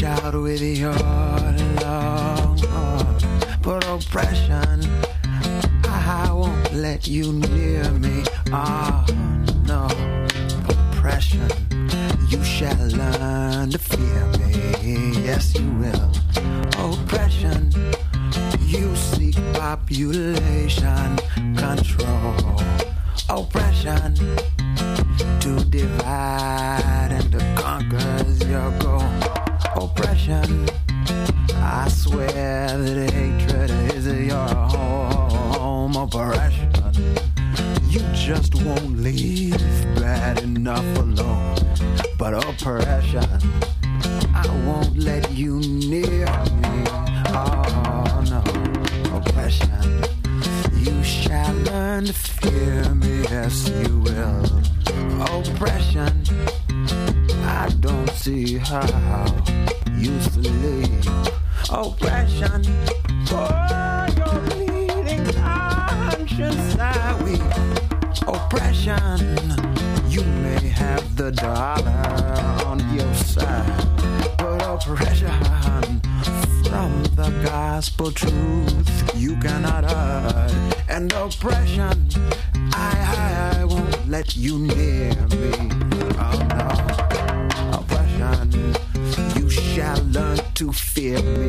shout with your lungs. But oppression, I won't let you near me. Ah, no, oppression, you shall learn to fear me. Yes, you will. Oppression, you seek population control. Oppression to divide and to conquer is your goal. Oppression, I swear that hatred is your home. Oppression, you just won't leave bad enough alone. But oppression, I won't let you near me. Oh no, oppression, you shall learn to fear me. Yes, you will oppression. I don't see how you sleep. Oppression. For your bleeding conscience, I weep. Oppression. You may have the dollar on your side, but oppression from the gospel truth you cannot hide. And oppression, I, I, I won't let you near me. yeah.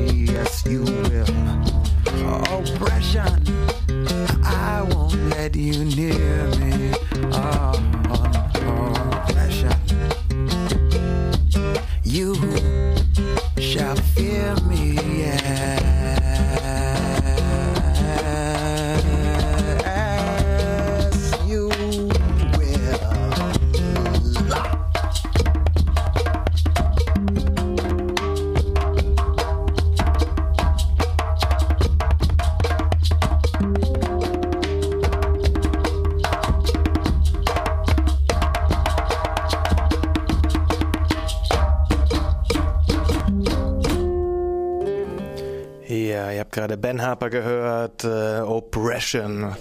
Ben Harper gehört, äh, Oppression.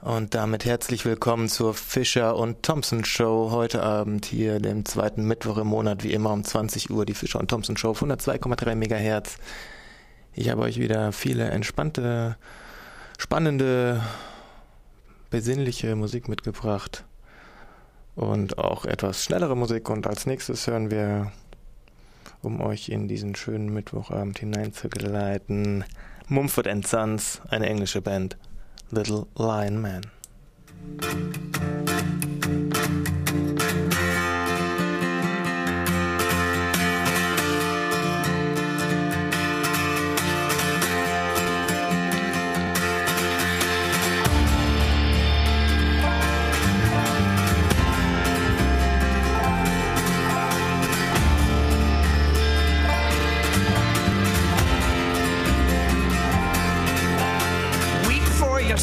Und damit herzlich willkommen zur Fischer und Thompson Show. Heute Abend hier, dem zweiten Mittwoch im Monat, wie immer um 20 Uhr, die Fischer und Thompson Show auf 102,3 Megahertz. Ich habe euch wieder viele entspannte, spannende, besinnliche Musik mitgebracht. Und auch etwas schnellere Musik. Und als nächstes hören wir um euch in diesen schönen Mittwochabend hineinzugeleiten. Mumford Sons, eine englische Band. Little Lion Man.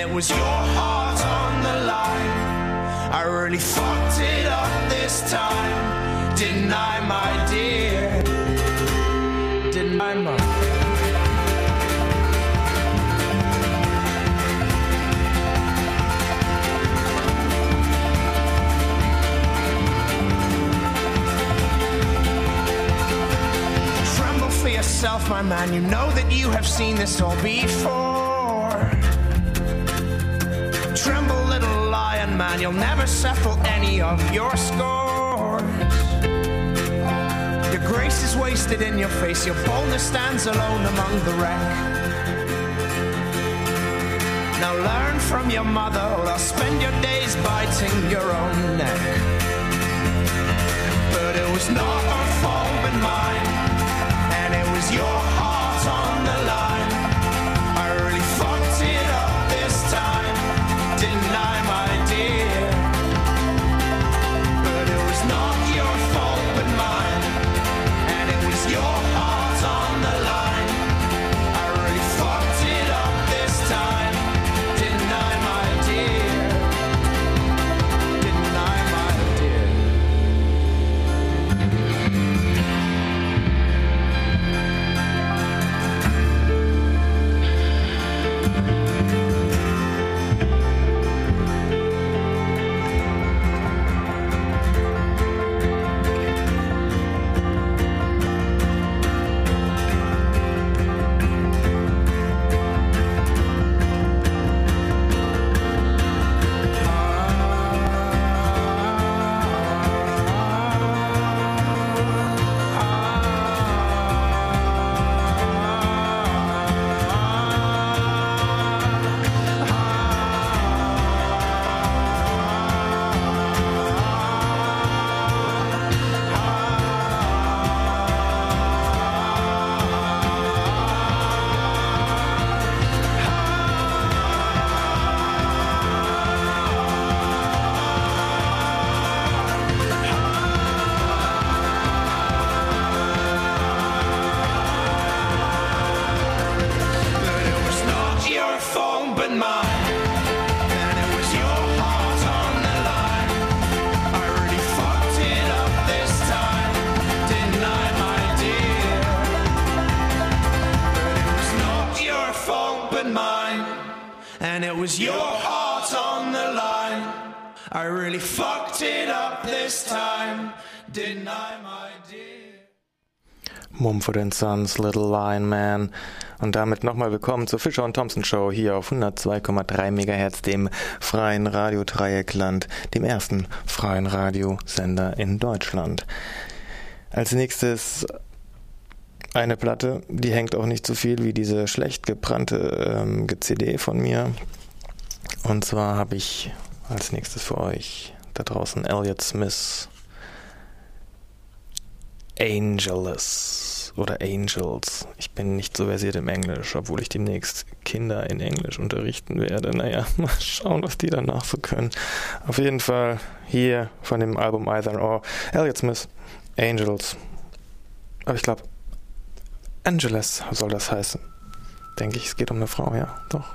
It was your heart on the line. I really fucked it up this time, didn't I, my dear? Didn't I, for yourself, my man. You know that you have seen this all before. Man, you'll never settle any of your scores. Your grace is wasted in your face, your boldness stands alone among the wreck. Now learn from your mother, or else spend your days biting your own neck. But it was not her fault but mine, and it was your heart on the line. I really fucked it up this time, didn't I, Mumford Sons, Little Lion Man. Und damit nochmal willkommen zur Fischer und Thompson Show hier auf 102,3 MHz, dem freien Radio-Dreieckland, dem ersten freien Radiosender in Deutschland. Als nächstes eine Platte, die hängt auch nicht so viel wie diese schlecht gebrannte ähm, CD von mir. Und zwar habe ich als nächstes für euch da draußen Elliott Smith Angelus oder Angels. Ich bin nicht so versiert im Englisch, obwohl ich demnächst Kinder in Englisch unterrichten werde. Naja, mal schauen, was die danach so können. Auf jeden Fall hier von dem Album Either or Elliott Smith Angels. Aber ich glaube, Angeles soll das heißen. Denke ich, es geht um eine Frau, ja, doch.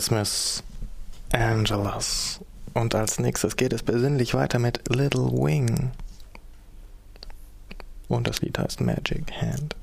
Smith, Angelas. Und als nächstes geht es besinnlich weiter mit Little Wing. Und das Lied heißt Magic Hand.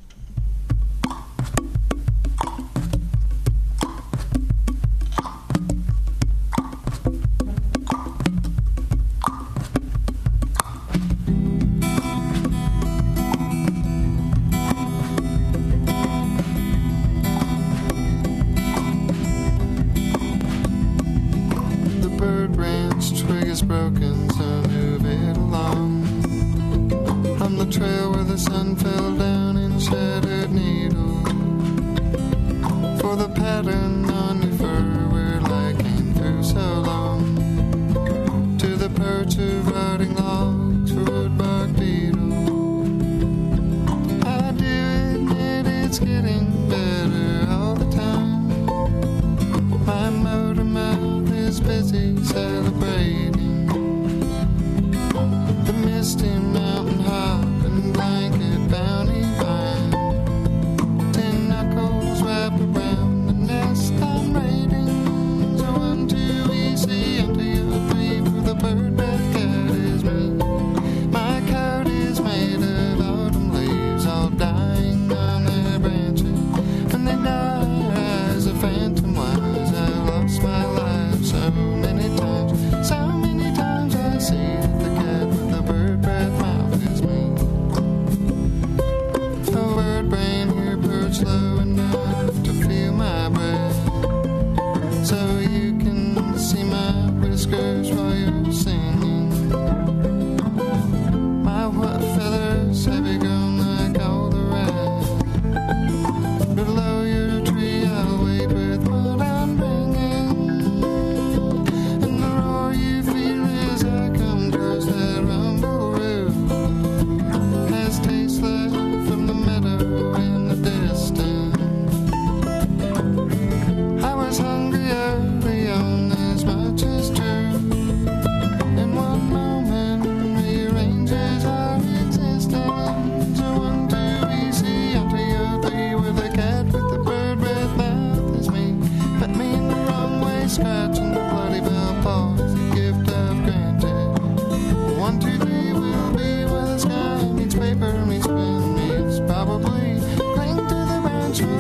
To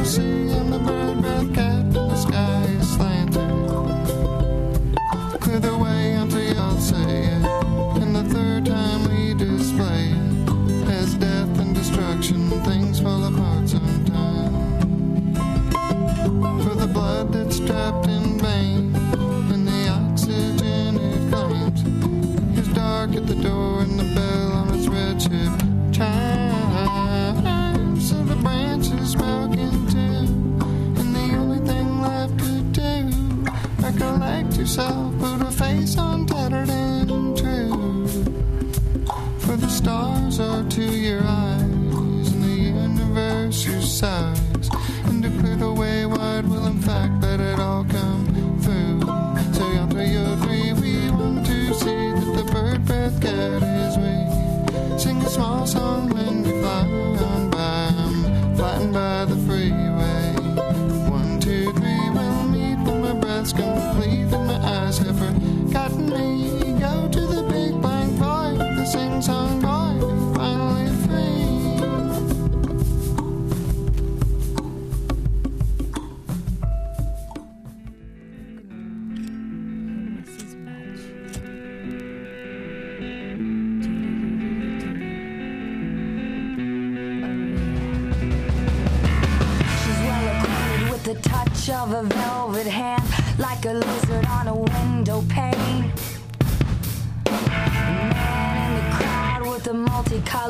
singing the bird, bird, cat. yourself.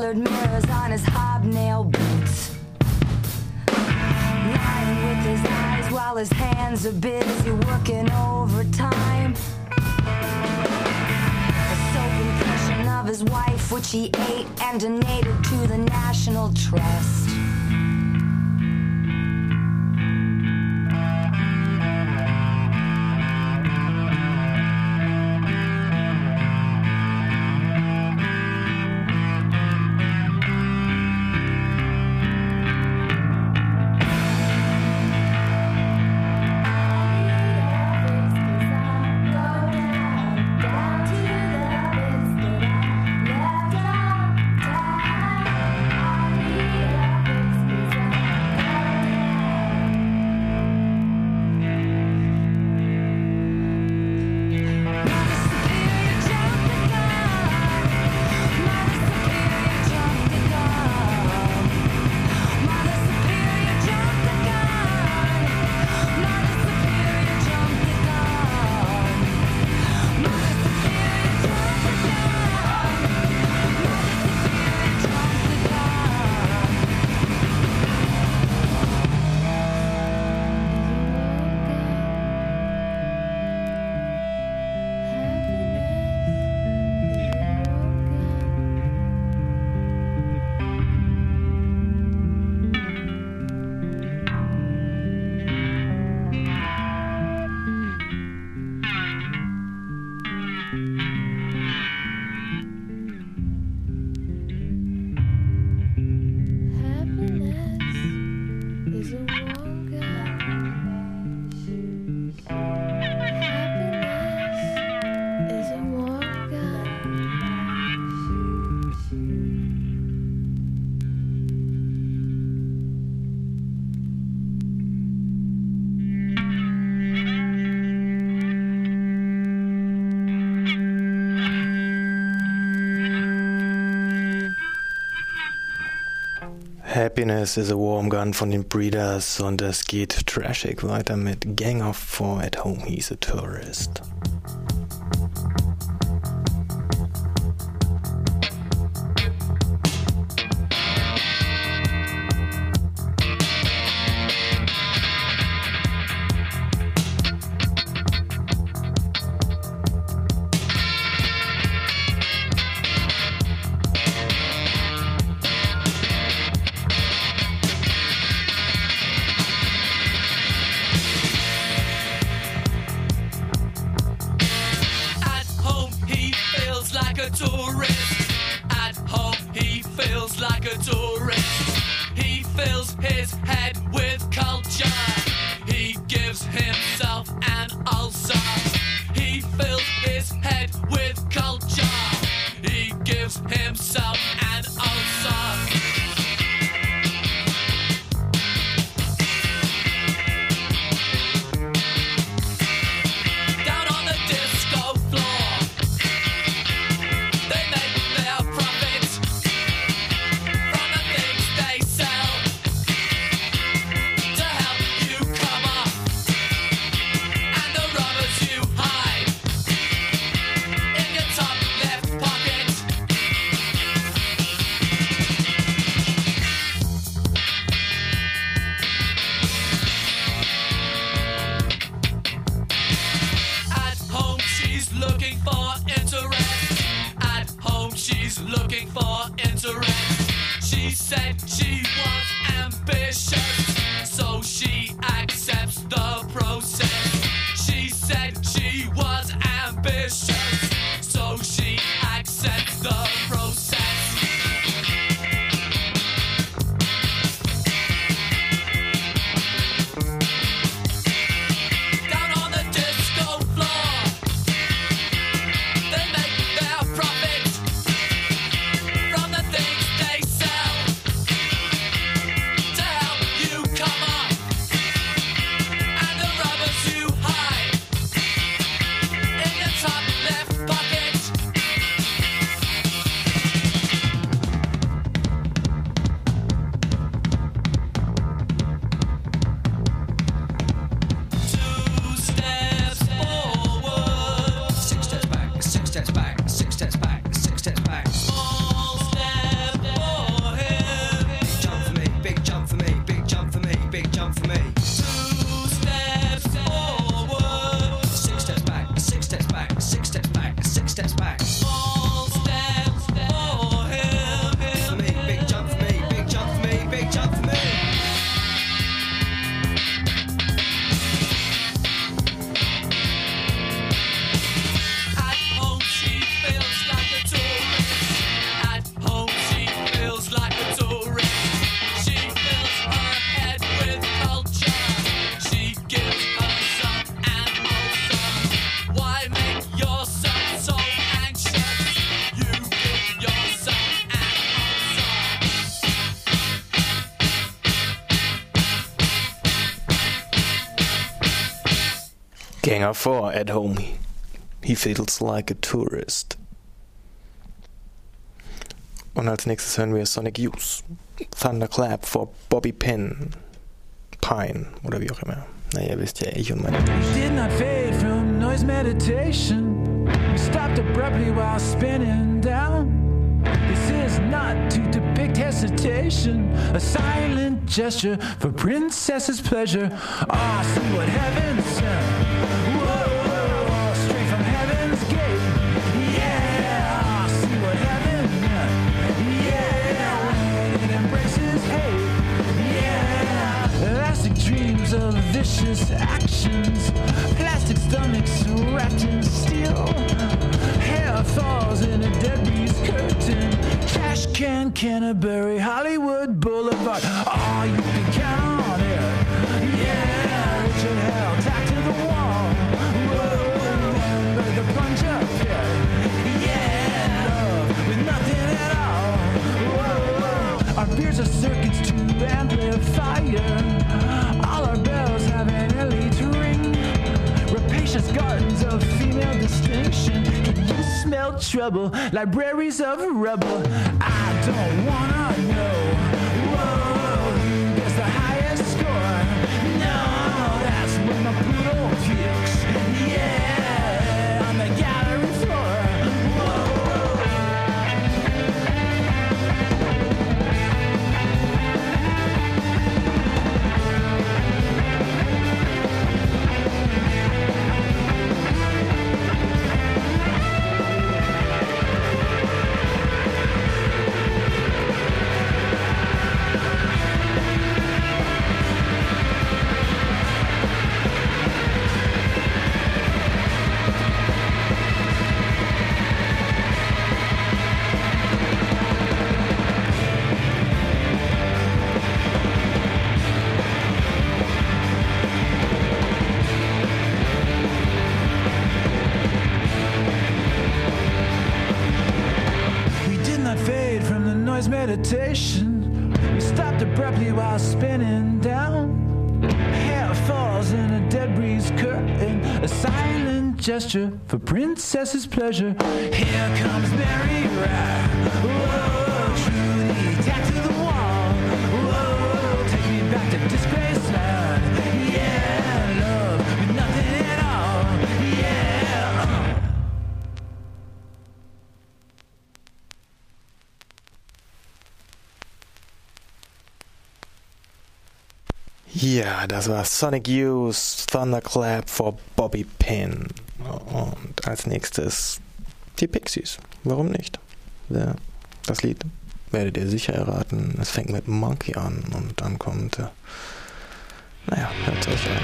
colored mirrors on his hobnail boots. Lying with his eyes while his hands are busy working overtime. The of his wife, which he ate and donated to the National Trust. Happiness is a Warm Gun von den Breeders und es geht trashig weiter mit Gang of Four at Home He's a Tourist. She's looking for interest. She said she was ambitious, so she Ganger 4 at home. He feels like a tourist. Und als nächstes hören wir Sonic Youth. Thunderclap for Bobby Pin. Pine oder wie auch immer. Naja, wisst ja ich und meine. Did not fade from noise meditation. Stopped abruptly while spinning down. This is not to depict hesitation. A silent gesture for princess's pleasure. Ah, awesome, what heaven sent. precious actions. Plastic stomachs wrapped in steel. Hair falls in a Debbie's curtain. Cash can, Canterbury, Hollywood Boulevard. Oh, you can count on it. Yeah, Richard Hell, tack to the wall. smell trouble, libraries of rubble. I don't wanna know. Gesture for princess's pleasure. Here comes Mary Rye. To the wall. Take me back to disgrace land. Yeah, love with nothing at all. Yeah. Ja, das war Sonic Youth Thunderclap for Bobby Pin. Und als nächstes die Pixies. Warum nicht? Ja, das Lied werdet ihr sicher erraten. Es fängt mit Monkey an und dann kommt, äh, naja, hört euch an.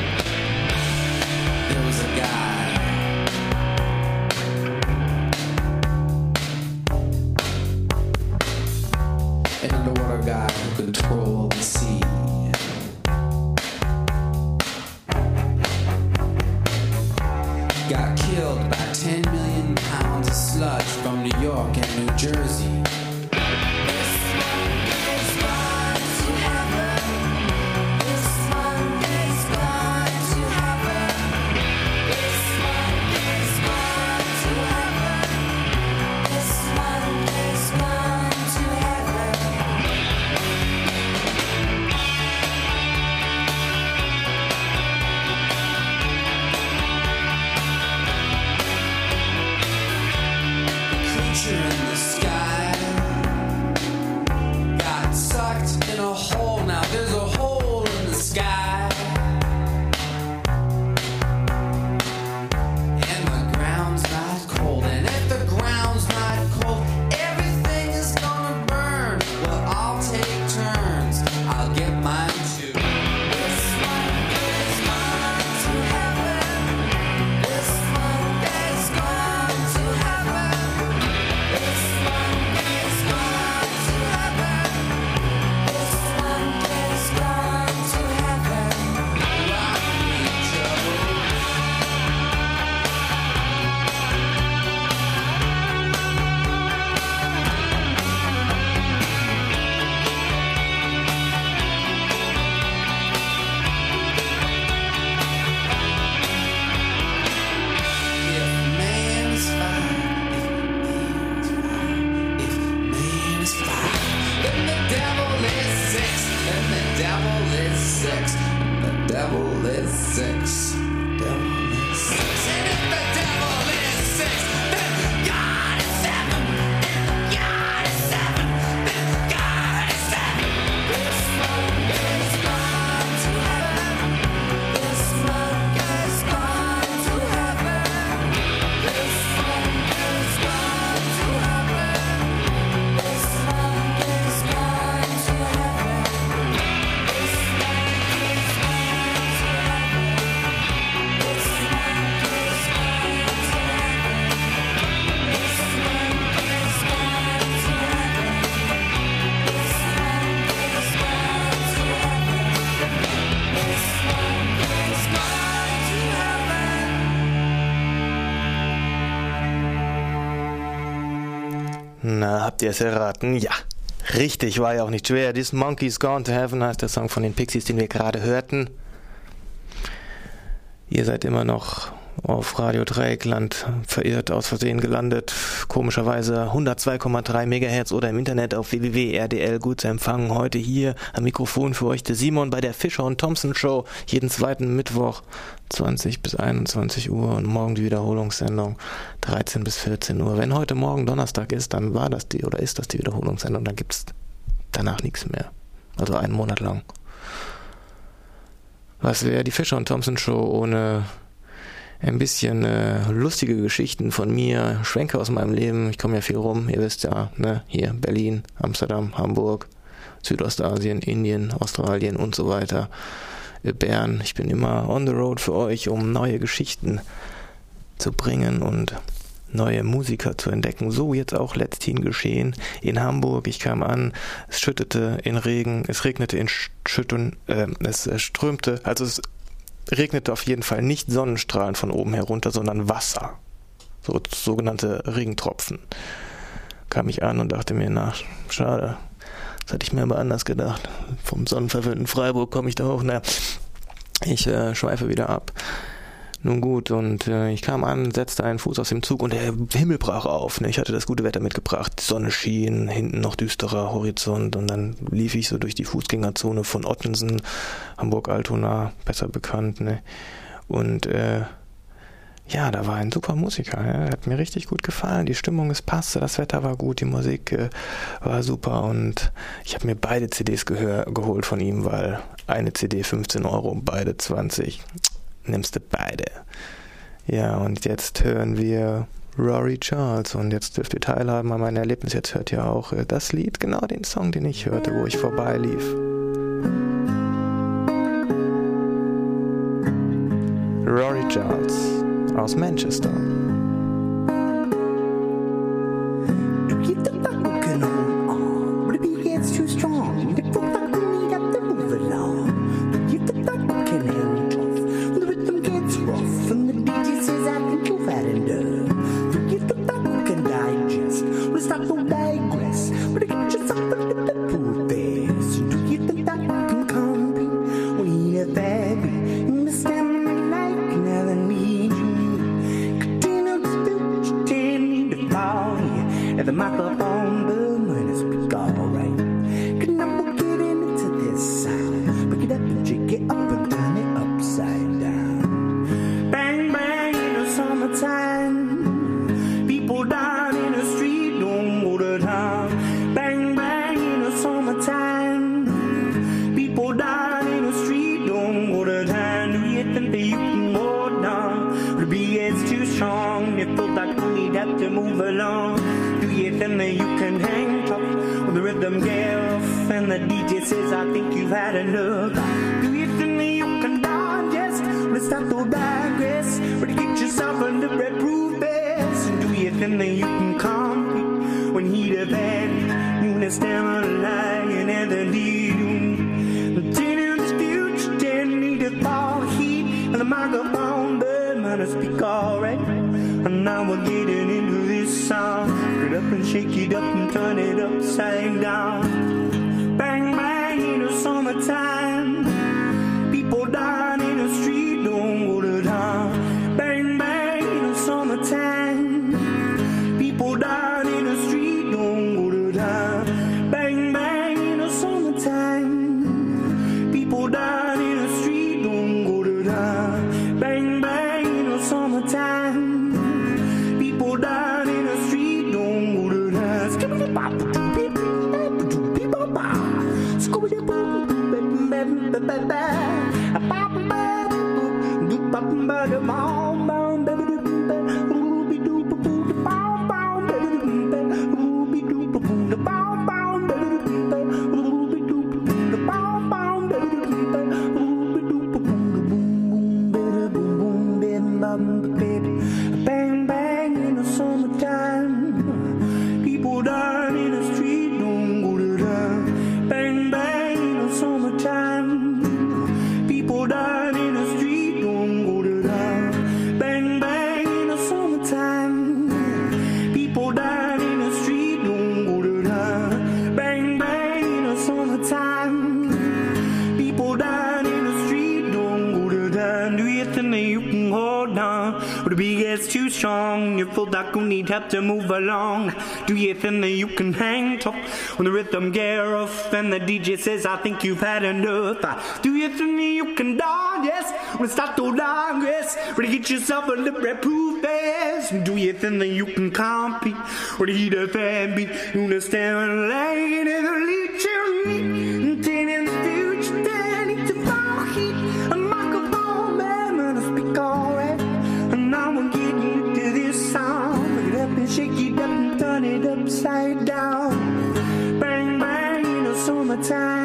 Habt ihr es erraten? Ja. Richtig, war ja auch nicht schwer. This Monkey's Gone to Heaven heißt der Song von den Pixies, den wir gerade hörten. Ihr seid immer noch auf Radio Dreieckland verirrt, aus Versehen gelandet. Komischerweise 102,3 Megahertz oder im Internet auf www.rdl gut zu empfangen. Heute hier am Mikrofon für euch der Simon bei der Fischer und Thompson Show. Jeden zweiten Mittwoch 20 bis 21 Uhr und morgen die Wiederholungssendung 13 bis 14 Uhr. Wenn heute Morgen Donnerstag ist, dann war das die oder ist das die Wiederholungssendung. Dann gibt's danach nichts mehr. Also einen Monat lang. Was wäre die Fischer und Thompson Show ohne ein bisschen äh, lustige Geschichten von mir, Schwenke aus meinem Leben. Ich komme ja viel rum, ihr wisst ja, ne? Hier Berlin, Amsterdam, Hamburg, Südostasien, Indien, Australien und so weiter. Äh, Bern. Ich bin immer on the road für euch, um neue Geschichten zu bringen und neue Musiker zu entdecken. So jetzt auch letzthin geschehen in Hamburg. Ich kam an, es schüttete in Regen, es regnete in Schütten, äh, es äh, strömte, also es regnete auf jeden Fall nicht Sonnenstrahlen von oben herunter, sondern Wasser. So sogenannte Regentropfen. Kam ich an und dachte mir, na, schade. Das hatte ich mir aber anders gedacht. Vom sonnenverwöhnten Freiburg komme ich da hoch. Naja, ich äh, schweife wieder ab. Nun gut, und äh, ich kam an, setzte einen Fuß aus dem Zug und der Himmel brach auf. Ne? Ich hatte das gute Wetter mitgebracht. Die Sonne schien, hinten noch düsterer Horizont und dann lief ich so durch die Fußgängerzone von Ottensen, Hamburg-Altona, besser bekannt. Ne? Und äh, ja, da war ein super Musiker. Ja? Hat mir richtig gut gefallen. Die Stimmung, es passte, das Wetter war gut, die Musik äh, war super und ich habe mir beide CDs gehör, geholt von ihm, weil eine CD 15 Euro, beide 20 nimmst du beide. Ja, und jetzt hören wir Rory Charles und jetzt dürft ihr teilhaben an meinem Erlebnis. Jetzt hört ihr auch äh, das Lied, genau den Song, den ich hörte, wo ich vorbeilief. Rory Charles aus Manchester. Do you can hang tough when the rhythm and the DJ says, I think you've had enough? Do you think that you can digest it's time to digress? To get yourself under vest? And do you think that you can compete when he the band? You understand my lying and the lead. Heat and the microphone, but man, I speak alright. And now we're getting into this song. Up and shake it up and turn it upside down. Bang, bang in the summertime. Think that you can hold on? Or the gets too strong. You feel like you need help to move along. Do you think that you can hang tough when the rhythm get rough and the DJ says, I think you've had enough? Do you think that you can dance? Yes, when it's start to yes. ready to get yourself a little proof vest. Do you think that you can compete or the heat of fan beat? You understand, laying in the lead, side.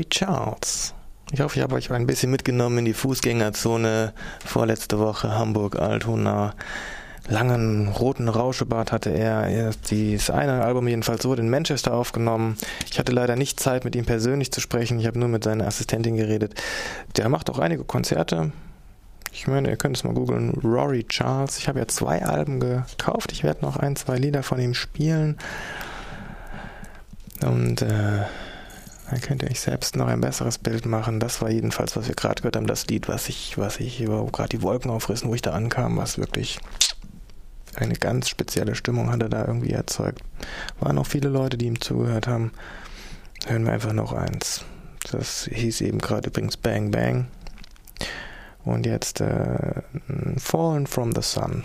Rory Charles. Ich hoffe, ich habe euch ein bisschen mitgenommen in die Fußgängerzone vorletzte Woche Hamburg-Altona. Langen roten Rauschebart hatte er. Er- Das eine Album jedenfalls wurde in Manchester aufgenommen. Ich hatte leider nicht Zeit, mit ihm persönlich zu sprechen. Ich habe nur mit seiner Assistentin geredet. Der macht auch einige Konzerte. Ich meine, ihr könnt es mal googeln. Rory Charles. Ich habe ja zwei Alben gekauft. Ich werde noch ein, zwei Lieder von ihm spielen. Und äh, dann könnt ihr euch selbst noch ein besseres Bild machen. Das war jedenfalls, was wir gerade gehört haben, das Lied, was ich, was ich, wo gerade die Wolken aufrissen, wo ich da ankam, was wirklich eine ganz spezielle Stimmung hat er da irgendwie erzeugt. Waren auch viele Leute, die ihm zugehört haben. Hören wir einfach noch eins. Das hieß eben gerade übrigens Bang Bang. Und jetzt äh, Fallen from the sun.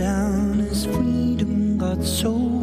Down as freedom got so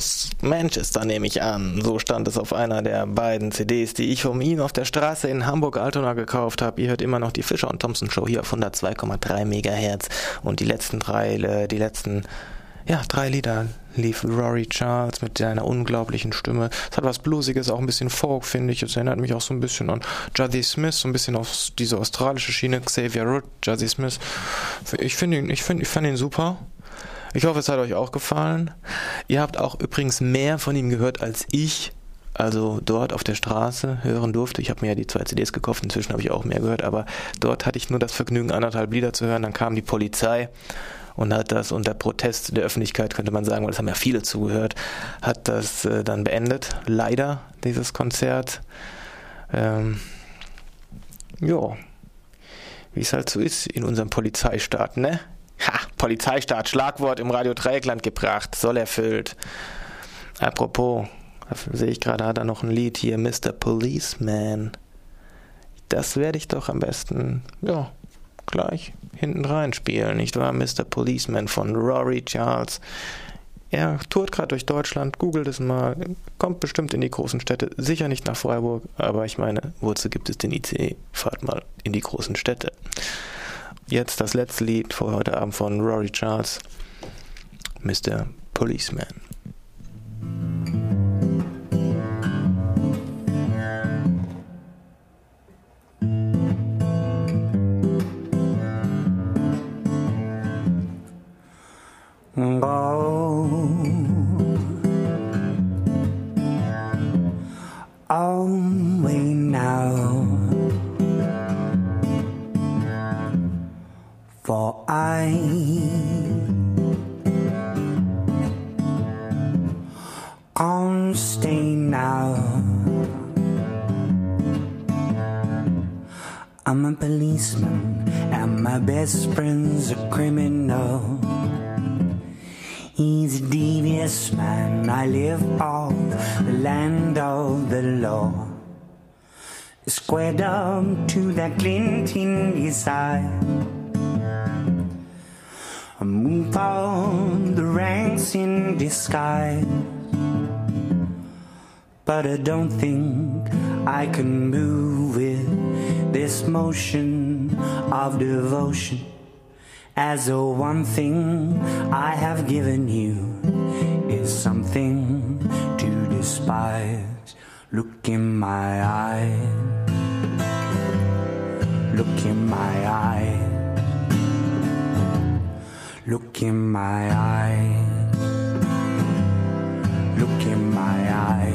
aus Manchester, nehme ich an. So stand es auf einer der beiden CDs, die ich von ihm auf der Straße in Hamburg-Altona gekauft habe. Ihr hört immer noch die Fischer und Thompson Show hier auf 102,3 Megahertz. Und die letzten drei, die letzten ja, drei Lieder lief Rory Charles mit seiner unglaublichen Stimme. Es hat was Bluesiges, auch ein bisschen Folk, finde ich. Es erinnert mich auch so ein bisschen an Jazzy Smith, so ein bisschen auf diese australische Schiene. Xavier Root, Jazzy Smith. Ich finde ihn, ich finde, ich fand ihn super. Ich hoffe, es hat euch auch gefallen. Ihr habt auch übrigens mehr von ihm gehört als ich. Also dort auf der Straße hören durfte. Ich habe mir ja die zwei CDs gekauft, inzwischen habe ich auch mehr gehört, aber dort hatte ich nur das Vergnügen, anderthalb Lieder zu hören. Dann kam die Polizei und hat das unter Protest der Öffentlichkeit, könnte man sagen, weil es haben ja viele zugehört, hat das äh, dann beendet. Leider, dieses Konzert. Ähm, ja, wie es halt so ist in unserem Polizeistaat, ne? Ha, Polizeistaat, Schlagwort im Radio Dreieckland gebracht, soll erfüllt. Apropos, sehe ich gerade, hat er noch ein Lied hier, Mr. Policeman. Das werde ich doch am besten, ja, gleich hinten rein spielen, nicht wahr? Mr. Policeman von Rory Charles. Er tourt gerade durch Deutschland, googelt es mal, kommt bestimmt in die großen Städte, sicher nicht nach Freiburg, aber ich meine, wozu gibt es den ICE? Fahrt mal in die großen Städte. Jetzt das letzte Lied für heute Abend von Rory Charles, Mr. Policeman. Go away for I can't stay now. I'm a policeman, and my best friend's a criminal. He's a devious man. I live off the land of the law. Squared up to that glinting desire. I move on the ranks in disguise. But I don't think I can move with this motion of devotion. As the one thing I have given you is something to despise. Look in my eyes. Look in my eyes. Look in my eyes. Look in my eyes.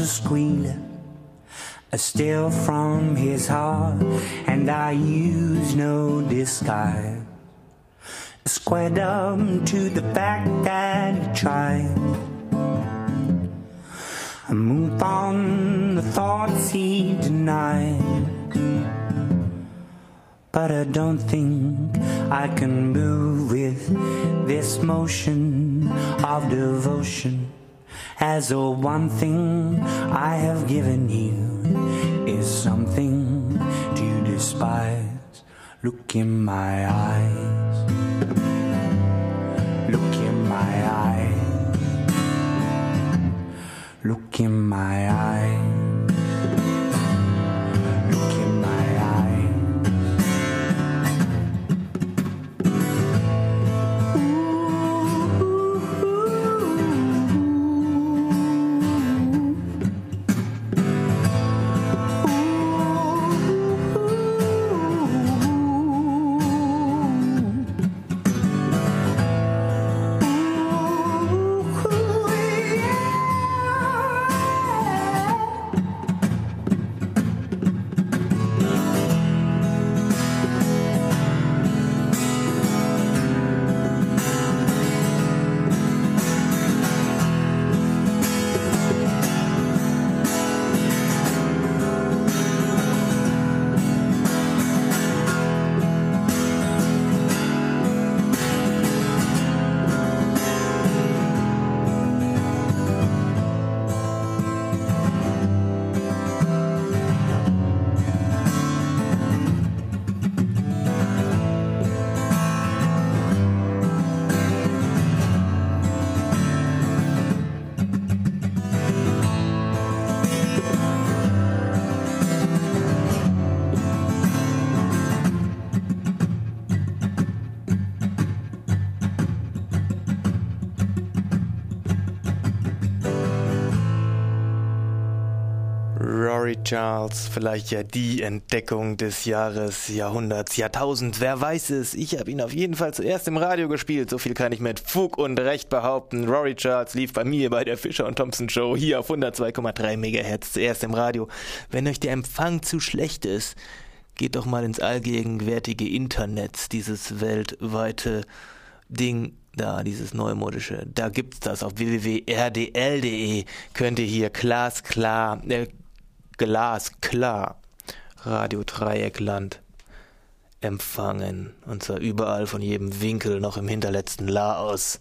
A squealer. I steal from his heart and I use no disguise. Squared up to the fact that he tried. I move on the thoughts he denied. But I don't think I can move with this motion of devotion. As the one thing I have given you is something to despise. Look in my eyes. Look in my eyes. Look in my eyes. Charles, vielleicht ja die Entdeckung des Jahres, Jahrhunderts, Jahrtausend, wer weiß es. Ich habe ihn auf jeden Fall zuerst im Radio gespielt, so viel kann ich mit Fug und Recht behaupten. Rory Charles lief bei mir bei der Fischer und Thompson Show hier auf 102,3 MHz zuerst im Radio. Wenn euch der Empfang zu schlecht ist, geht doch mal ins allgegenwärtige Internet, dieses weltweite Ding da, dieses neumodische, da gibt's das auf www.rdl.de. Könnt ihr hier glasklar, äh, glasklar Radio Dreieckland empfangen. Und zwar überall von jedem Winkel, noch im hinterletzten La aus.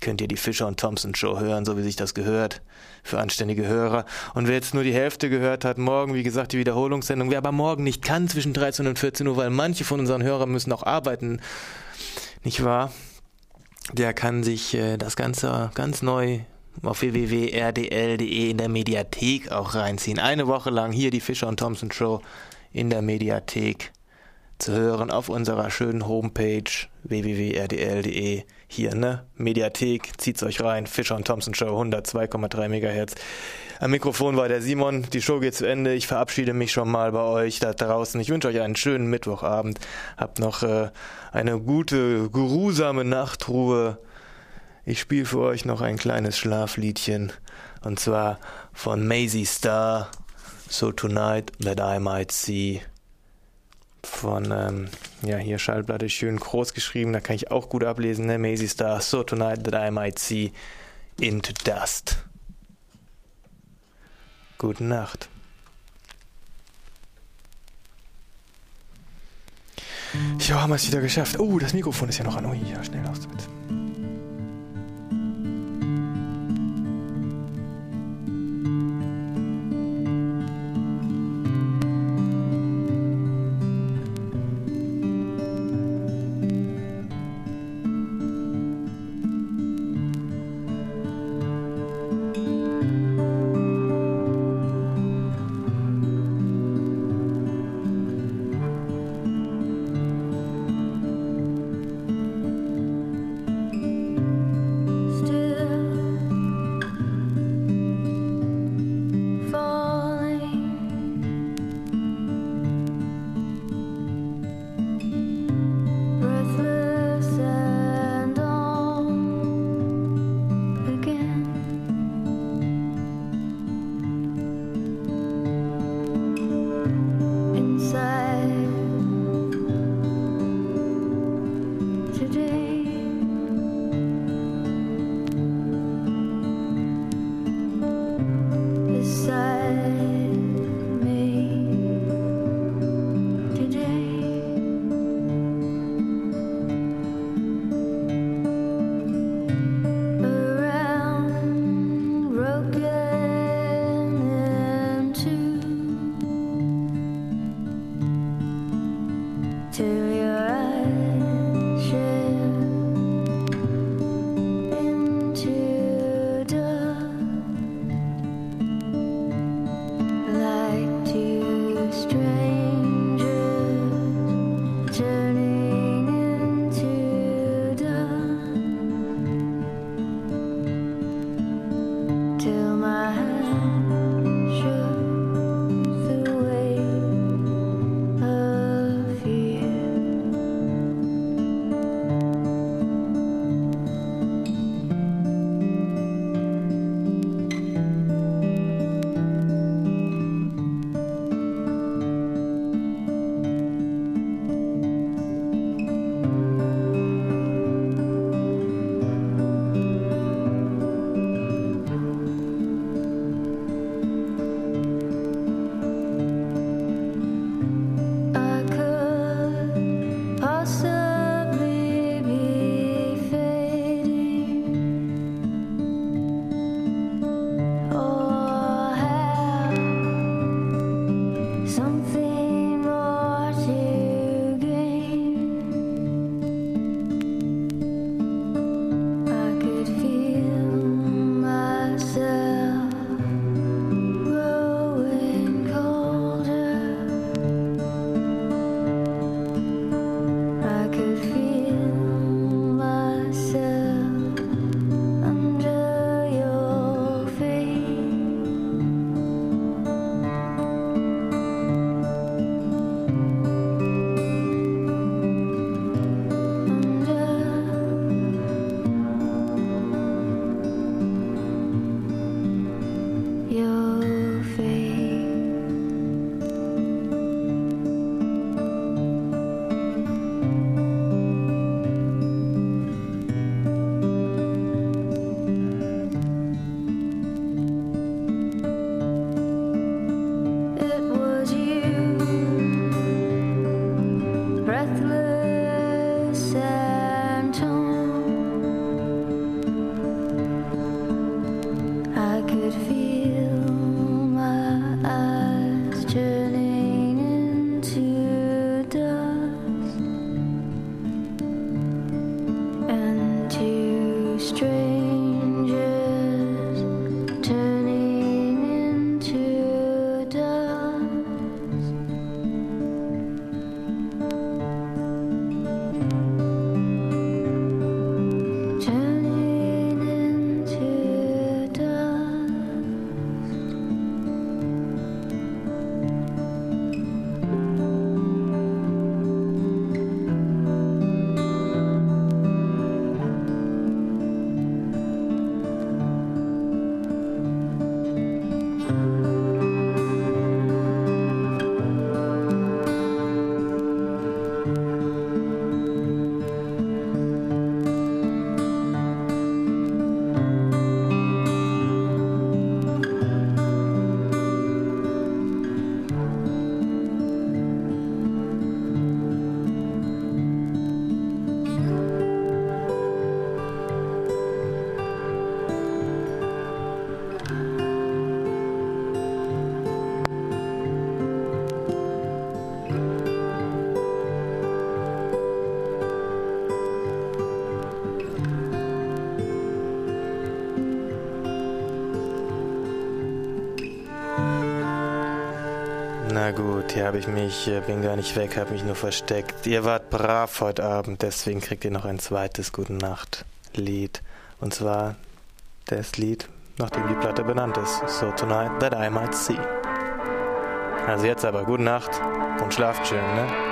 Könnt ihr die Fischer und Thompson Show hören, so wie sich das gehört, für anständige Hörer. Und wer jetzt nur die Hälfte gehört hat, morgen, wie gesagt, die Wiederholungssendung. Wer aber morgen nicht kann zwischen 13 und 14 Uhr, weil manche von unseren Hörern müssen auch arbeiten, nicht wahr? Der kann sich äh, das Ganze ganz neu auf www.rdl.de in der Mediathek auch reinziehen. Eine Woche lang hier die Fischer und Thompson Show in der Mediathek zu hören auf unserer schönen Homepage www.rdl.de. Hier, ne? Mediathek, zieht's euch rein. Fischer und Thompson Show 102,3 MHz. Am Mikrofon war der Simon. Die Show geht zu Ende. Ich verabschiede mich schon mal bei euch da draußen. Ich wünsche euch einen schönen Mittwochabend. Habt noch äh, eine gute, geruhsame Nachtruhe. Ich spiele für euch noch ein kleines Schlafliedchen. Und zwar von Maisie Star. So Tonight That I Might See von, ähm, ja, hier Schallplatte schön groß geschrieben, da kann ich auch gut ablesen, ne? Maisie Star, So Tonight That I Might See Into Dust. Gute Nacht. Ja, haben wir es wieder geschafft. Oh, das Mikrofon ist ja noch an. Ui, ja, schnell aus damit. Habe ich mich, äh, bin gar nicht weg, habe mich nur versteckt. Ihr wart brav heute Abend, deswegen kriegt ihr noch ein zweites Gute Nacht Lied. Und zwar das Lied, nach dem die Platte benannt ist. So Tonight That I Might See. Also jetzt aber, gute Nacht und schlaft schön, ne?